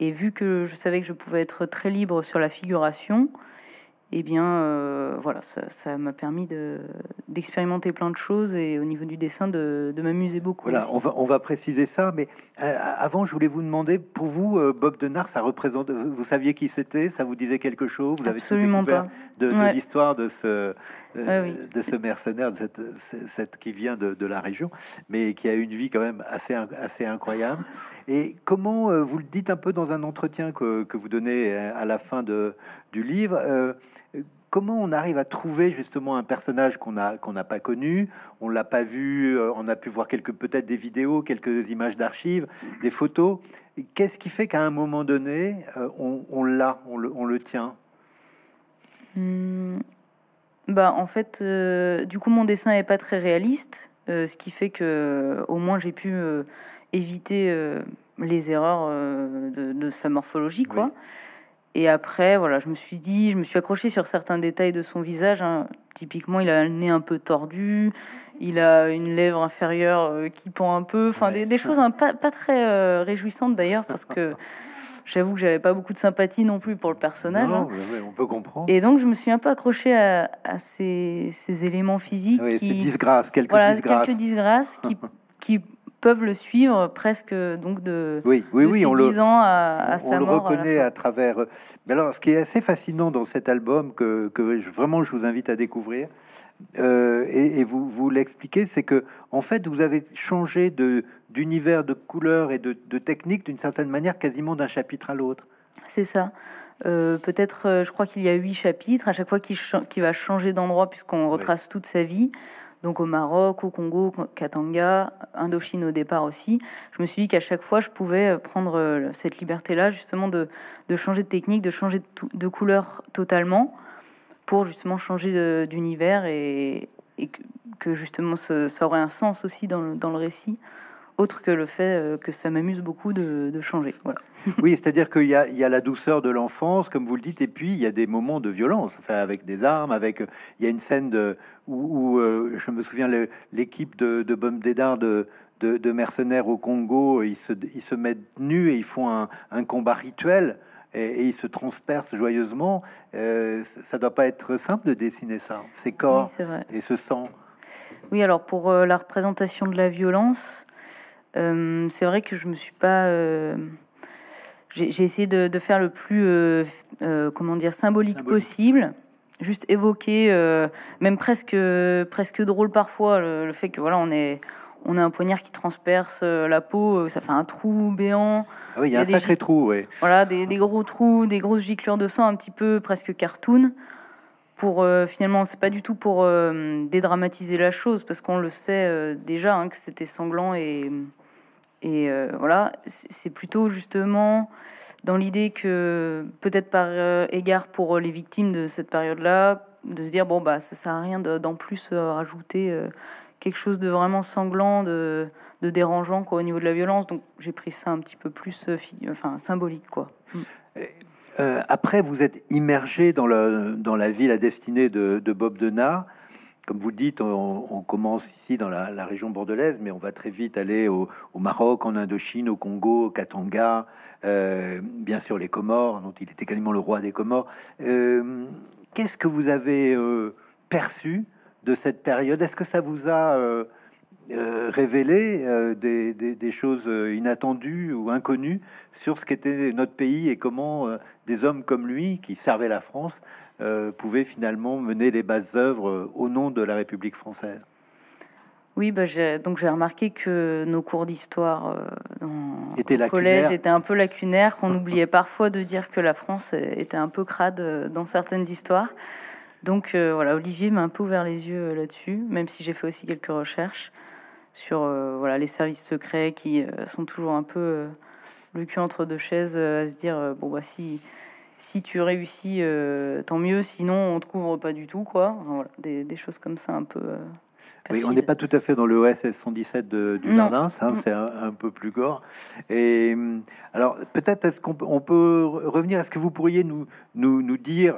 Et vu que je savais que je pouvais être très libre sur la figuration, eh bien, euh, voilà, ça m'a permis d'expérimenter plein de choses et au niveau du dessin, de, m'amuser beaucoup. Voilà, on va, on va préciser ça, mais euh, avant, je voulais vous demander, pour vous, euh, Bob Denard, ça représente, vous saviez qui c'était, ça vous disait quelque chose, vous avez Absolument pas. de, l'histoire de ce, de ce mercenaire, de cette, cette, qui vient de, la région, mais qui a une vie quand même assez, assez incroyable. Et comment, vous le dites un peu dans un entretien que, que vous donnez à la fin de, du livre, comment on arrive à trouver justement un personnage qu'on a qu'on n'a pas connu, on l'a pas vu, euh, on a pu voir quelques peut-être des vidéos, quelques images d'archives, des photos. Qu'est-ce qui fait qu'à un moment donné, euh, on, l'a, on le, tient? Hmm. Bah en fait, euh, du coup mon dessin est pas très réaliste, ce qui fait que au moins j'ai pu éviter les erreurs de, sa morphologie, quoi. Et après, voilà, je me suis dit, je me suis accroché sur certains détails de son visage. Hein. Typiquement, il a le nez un peu tordu, il a une lèvre inférieure euh, qui pend un peu, enfin des, choses hein, pas, pas, très euh, réjouissantes d'ailleurs, parce que j'avoue que j'avais pas beaucoup de sympathie non plus pour le personnage. Non, hein. on peut comprendre. Et donc, je me suis un peu accroché à, ces, ces, éléments physiques. Oui, qui, ces disgrâces, quelques voilà, disgrâces. quelques disgrâces qui, qui peuvent le suivre presque donc de, oui, oui, oui, on le, ans à, sa mort. On le reconnaît à, travers. Euh, mais alors, ce qui est assez fascinant dans cet album que, que je, vraiment je vous invite à découvrir euh, et, vous vous l'expliquez, c'est que en fait vous avez changé de d'univers, de couleurs et de, de technique d'une certaine manière, quasiment d'un chapitre à l'autre. C'est ça. Euh, peut-être, je crois qu'il y a huit chapitres. À chaque fois qu'il va changer d'endroit, puisqu'on retrace toute sa vie, donc au Maroc, au Congo, Katanga, Indochine au départ aussi. Je me suis dit qu'à chaque fois, je pouvais prendre euh, cette liberté-là, justement, de, changer de technique, de changer de, couleur totalement, pour justement changer d'univers et, que, justement ça, aurait un sens aussi dans le, récit autre que le fait que ça m'amuse beaucoup de, changer. Voilà. Oui, c'est-à-dire qu'il y, y, a la douceur de l'enfance, comme vous le dites, et puis il y a des moments de violence, enfin, avec des armes, avec il y a une scène de, où, je me souviens l'équipe de, de Dédard de, de, mercenaires au Congo, ils se, ils se mettent nus et ils font un, combat rituel et, ils se transpercent joyeusement. Euh, ça doit pas être simple de dessiner ça, ces corps et ce sang. Oui, alors pour euh, la représentation de la violence, euh, c'est vrai que je me suis pas. J'ai essayé de, faire le plus, comment dire, symbolique, possible juste évoquer, même presque, presque drôle parfois, le, le, fait que voilà, on est, on a un poignard qui transperce euh, la peau, euh, ça fait un trou béant. Ah oui, il y a, un sacré trou, oui. Voilà, des, gros trous, des grosses giclures de sang, un petit peu presque cartoon. Pour euh, finalement, c'est pas du tout pour dédramatiser la chose, parce qu'on le sait déjà hein, que c'était sanglant et et voilà, c'est plutôt justement dans l'idée que peut-être par égard pour les victimes de cette période-là, de se dire bon bah ça sert à rien d'en plus rajouter quelque chose de vraiment sanglant, de, dérangeant au niveau de la violence. Donc j'ai pris ça un petit peu plus euh, enfin, symbolique. Quoi. Mm. Euh, après, vous êtes immergé dans la vie, la destinée de, Bob Denard. Comme vous le dites, on, commence ici dans la, région bordelaise, mais on va très vite aller au, Maroc, en Indochine, au Congo, au Katanga, euh, bien sûr les Comores, dont il était quasiment le roi des Comores. Qu'est-ce que vous avez perçu de cette période? Est-ce que ça vous a euh, euh, révélé euh, des, choses inattendues ou inconnues sur ce qu'était notre pays et comment des hommes comme lui, qui servaient la France, pouvaient finalement mener les bases œuvres au nom de la République française oui, bah donc j'ai remarqué que nos cours d'histoire dans le collège étaient un peu lacunaires, qu'on oubliait parfois de dire que la France était un peu crade dans certaines histoires. Donc euh, voilà, Olivier m'a un peu ouvert les yeux euh, là-dessus, même si j'ai fait aussi quelques recherches sur euh, voilà les services secrets qui sont toujours un peu le cul entre deux chaises à se dire bon bah si si tu réussis tant mieux, sinon on te couvre pas du tout quoi. voilà, des, choses comme ça un peu. Oui, on n'est pas tout à fait dans le OSS 117 de, du jardin, hein, mm. c'est un, peu plus gore. Et alors, peut-être est-ce qu'on peut, on peut revenir Est-ce que vous pourriez nous, nous, nous dire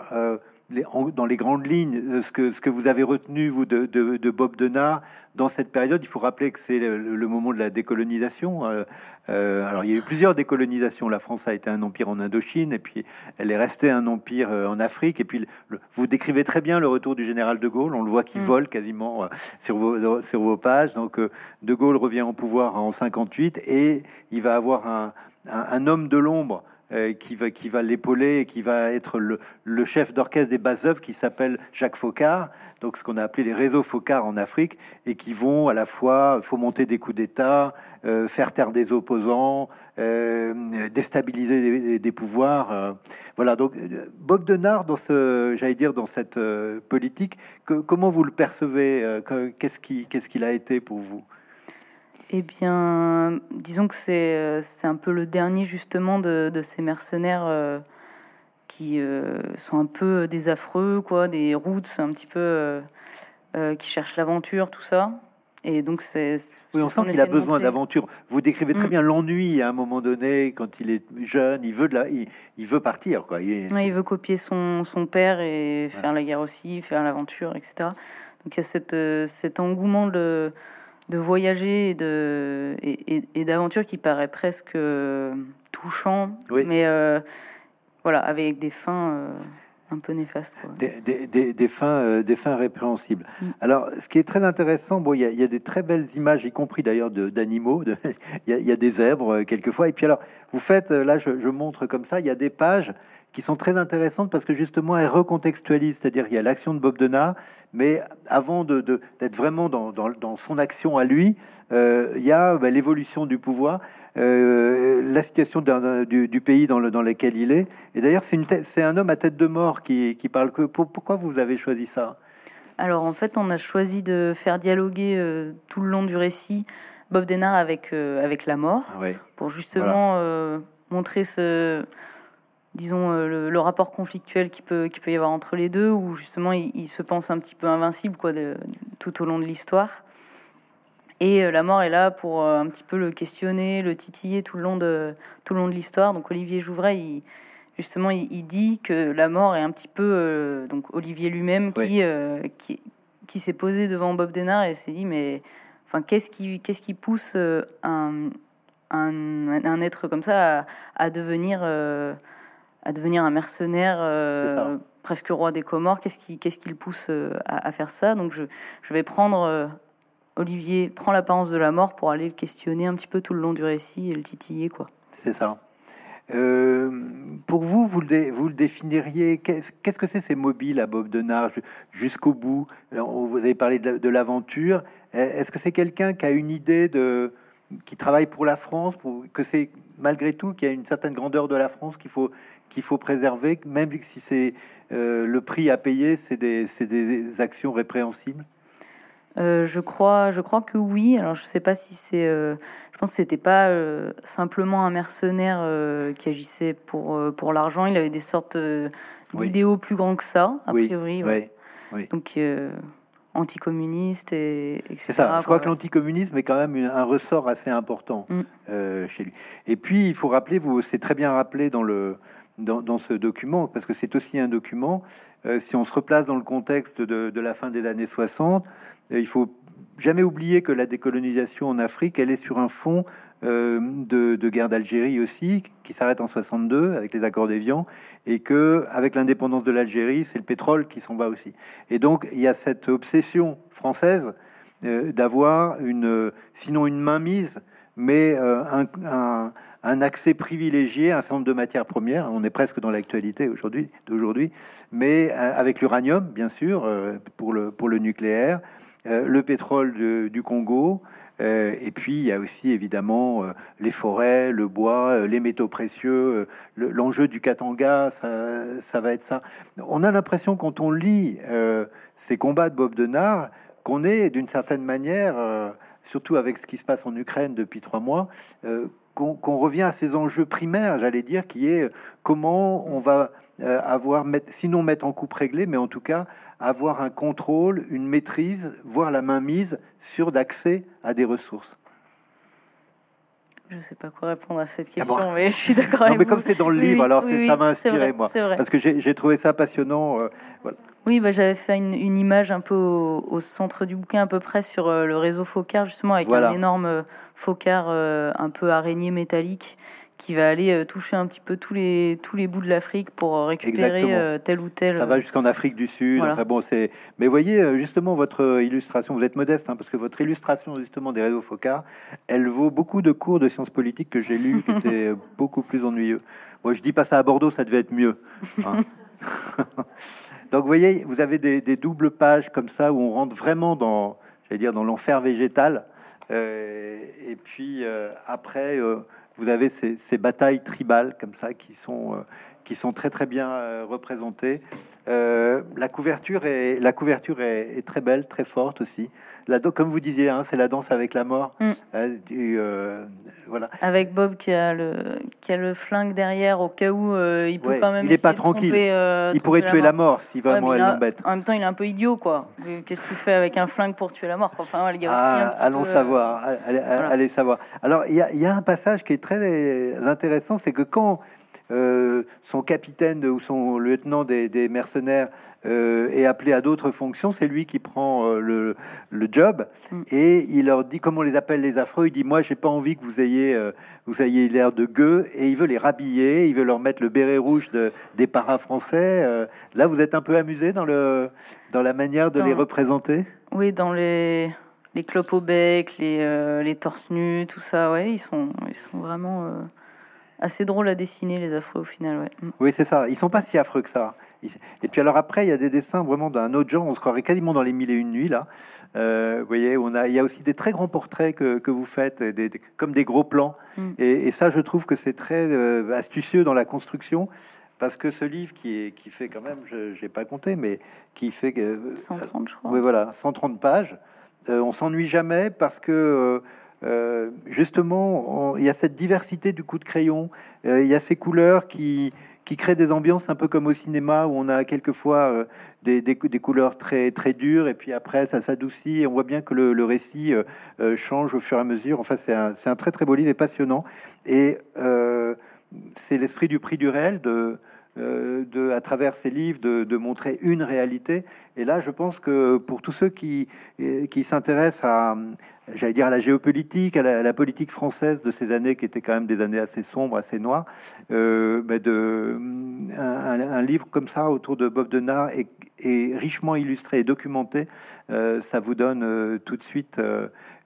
dans les grandes lignes, euh, ce que, ce que vous avez retenu, vous, de, de, Bob Denard, dans cette période, il faut rappeler que c'est le, moment de la décolonisation. Euh, euh, alors, il y a eu plusieurs décolonisations. La France a été un empire en Indochine, et puis elle est restée un empire en Afrique. Et puis, vous décrivez très bien le retour du général de Gaulle. On le voit qui mm. vole quasiment sur vos, sur vos pages. Donc, de Gaulle revient au pouvoir en 58, et il va avoir un, un homme de l'ombre qui va, qui va l'épauler et qui va être le, chef d'orchestre des basses œuvres qui s'appelle Jacques Faucard, donc ce qu'on a appelé les réseaux Faucard en Afrique, et qui vont à la fois fomenter des coups d'État, euh, faire taire des opposants, euh, déstabiliser des, pouvoirs. voilà, donc Bob Denard, dans ce, j'allais dire, dans cette politique, que, comment vous le percevez qu'est-ce qu'il a été pour vous? Eh bien, disons que c'est euh, c'est un peu le dernier justement de, de ces mercenaires euh, qui euh, sont un peu des affreux, quoi, des routes un petit peu qui cherchent l'aventure, tout ça. Et donc c'est. Oui, on sent qu'il a besoin d'aventure. Vous décrivez très mm. bien l'ennui à un moment donné quand il est jeune. Il veut de la, il, veut partir, quoi. Il, il veut copier son, son père et faire la guerre aussi, faire l'aventure, etc. Donc il y a cette, cet engouement de de voyager et de et, d'aventure qui paraît presque euh, touchant, mais euh, voilà, avec des fins euh, un peu néfastes. Des, fins, des fins répréhensibles. Mm. Alors, ce qui est très intéressant, bon, il y, a des très belles images, y compris d'ailleurs d'animaux. Il y, a des zèbres quelquefois. Et puis alors, vous faites, là, je, je montre comme ça, il y a des pages qui sont très intéressantes parce que justement elles recontextualisent, c'est-à-dire qu'il y a l'action de Bob Denard, mais avant d'être de, d'être vraiment dans, dans, son action à lui, euh, il y a bah, l'évolution du pouvoir, euh, la situation du, du, pays dans, le, dans lequel il est. Et d'ailleurs, c'est un homme à tête de mort qui, qui parle. Que, pourquoi vous avez choisi ça? Alors en fait, on a choisi de faire dialoguer euh, tout le long du récit Bob Denard avec, avec la mort, pour justement montrer ce disons, euh, le, rapport conflictuel qui peut, qui peut y avoir entre les deux, où justement il, se pense un petit peu invincible quoi, tout au long de l'histoire. Et la mort est là pour un petit peu le questionner, le titiller tout le long de tout le long de l'histoire. Donc Olivier Jouvray, il, justement, il, dit que la mort est un petit peu donc Olivier lui-même qui, qui qui s'est posé devant Bob Denard et s'est dit mais enfin qu'est-ce qui qu'est-ce qui pousse un, un, être comme ça à, devenir à devenir un mercenaire presque roi des Comores. Qu'est-ce qui, qu'est-ce qui le pousse euh, à, faire ça? Donc, je, je, vais prendre euh, Olivier prend l'apparence de la mort pour aller le questionner un petit peu tout le long du récit et le titiller, quoi. C'est ça. Euh, pour vous, vous le, vous le définiriez Qu'est-ce que c'est ces mobiles à Bob Denard jusqu'au bout? Vous avez parlé de l'aventure. Est-ce que c'est quelqu'un qui a une idée de qui travaille pour la France, pour, que c'est malgré tout qu'il y a une certaine grandeur de la France qu'il faut qu'il faut préserver, même si c'est euh, le prix à payer, c'est des, des, actions répréhensibles? Euh, je crois, je crois que oui. Alors, je sais pas si c'est. Euh, je pense que c'était pas simplement un mercenaire qui agissait pour pour l'argent. Il avait des sortes d'idéaux plus grands que ça, a priori. Oui, Donc anticommuniste et etc. C'est ça. Je crois que l'anticommunisme est quand même un ressort assez important mm. chez lui. Et puis, il faut rappeler, vous, c'est très bien rappelé dans le dans, ce document, parce que c'est aussi un document, euh, si on se replace dans le contexte de, la fin des années 60, euh, il faut jamais oublier que la décolonisation en Afrique, elle est sur un fond euh, de, guerre d'Algérie aussi, qui s'arrête en 62 avec les accords d'Évian, et que avec l'indépendance de l'Algérie, c'est le pétrole qui s'en va aussi. Et donc il y a cette obsession française d'avoir une, sinon une mainmise, mais un un accès privilégié à un certain nombre de matières premières. On est presque dans l'actualité aujourd'hui, d'aujourd'hui, mais euh, avec l'uranium, bien sûr, euh, pour le, pour le nucléaire, euh, le pétrole du Congo, et puis il y a aussi évidemment les forêts, le bois, les métaux précieux. L'enjeu du Katanga, ça, ça, va être ça. On a l'impression quand on lit ces combats de Bob Denard qu'on est d'une certaine manière, surtout avec ce qui se passe en Ukraine depuis trois mois, qu'on revient à ces enjeux primaires, j'allais dire, qui est comment on va euh, avoir, sinon mettre en coupe réglée, mais en tout cas avoir un contrôle, une maîtrise, voire la mainmise sur d'accès à des ressources. Je ne sais pas quoi répondre à cette ah question, mais je suis d'accord avec mais comme c'est dans le livre, alors ça m'a inspiré, moi. Parce que j'ai trouvé ça passionnant. Euh, oui, bah, j'avais fait une, image un peu au, centre du bouquin, à peu près sur euh, le réseau Focard, justement, avec un énorme euh, Focard un peu araignée métallique qui va aller euh, toucher un petit peu tous les, tous les bouts de l'Afrique pour euh, récupérer euh, tel ou tel. Ça va jusqu'en Afrique du Sud. Enfin bon, c'est. Mais voyez, justement, votre illustration, vous êtes modeste, hein, parce que votre illustration, justement, des réseaux Focard, elle vaut beaucoup de cours de sciences politiques que j'ai lus, qui étaient beaucoup plus ennuyeux. Moi, je dis pas ça à Bordeaux, ça devait être mieux. Hein. Donc, vous voyez, vous avez des, des, doubles pages comme ça où on rentre vraiment dans, j'allais dire, dans l'enfer végétal. et puis après vous avez ces, batailles tribales comme ça qui sont, euh, qui sont très très bien euh, représentées. Euh, la couverture, est, la couverture est, très belle, très forte aussi. La, comme vous disiez, hein, c'est la danse avec la mort. Mm. voilà. Avec Bob qui a, le, qui a le flingue derrière au cas où il peut quand même. Il n'est pas tranquille. il pourrait tuer la mort, si vraiment elle l'embête. En même temps, il est un peu idiot, quoi. Qu'est-ce que tu fais avec un flingue pour tuer la mort? Enfin, les gars, ah, Allons savoir. Allez, savoir. Alors, il y, y, a un passage qui est très intéressant, c'est que quand euh, son capitaine ou son lieutenant des, mercenaires euh, est appelé à d'autres fonctions, c'est lui qui prend euh, le, job mm. et il leur dit, comme on les appelle les affreux, il dit moi j'ai pas envie que vous ayez vous ayez l'air de gueux et il veut les rhabiller, il veut leur mettre le béret rouge de, des paras français. là, vous êtes un peu amusé dans le dans la manière de les représenter? Oui, dans les les clopes au bec, les, les torse nus, tout ça, ouais, ils sont ils sont vraiment assez drôle à dessiner les affreux au final. Ouais. Mm. Oui, c'est ça. Ils sont pas si affreux que ça. Et puis alors après, il y a des dessins vraiment d'un autre genre. On se croirait quasiment dans les mille et une nuits là. Euh, vous voyez, on a, il y a aussi des très grands portraits que, que vous faites, des, comme des gros plans. Mm. Et, ça, je trouve que c'est très euh, astucieux dans la construction. Parce que ce livre qui, est, qui fait quand même, je n'ai pas compté, mais qui fait... Euh, 130, je crois. Oui, voilà, 130 pages. Euh, on s'ennuie jamais parce que euh, justement, il y a cette diversité du coup de crayon, euh, il y a ces couleurs qui, qui créent des ambiances un peu comme au cinéma où on a quelquefois des, des, couleurs très très dures et puis après ça s'adoucit et on voit bien que le, récit change au fur et à mesure. Enfin, c'est un, un, très très beau livre et passionnant et c'est l'esprit du prix du réel de euh, de, à travers ces livres, de, montrer une réalité. Et là, je pense que pour tous ceux qui, qui s'intéressent à, j'allais dire, à la géopolitique, à la, politique française de ces années qui étaient quand même des années assez sombres, assez noires, euh, de, un, livre comme ça autour de Bob Denard est, est richement illustré et documenté. Euh, ça vous donne tout de suite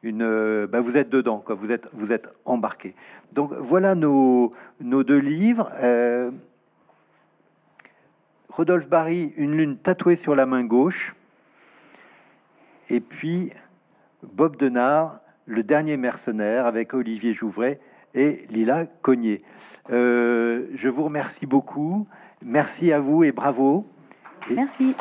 une. Bah, vous êtes dedans, quoi. Vous êtes, vous êtes embarqué. Donc voilà nos, nos deux livres. Rodolphe Barry, une lune tatouée sur la main gauche. Et puis Bob Denard, le dernier mercenaire, avec Olivier Jouvray et Lila Cognier. Euh, je vous remercie beaucoup. Merci à vous et bravo. Merci.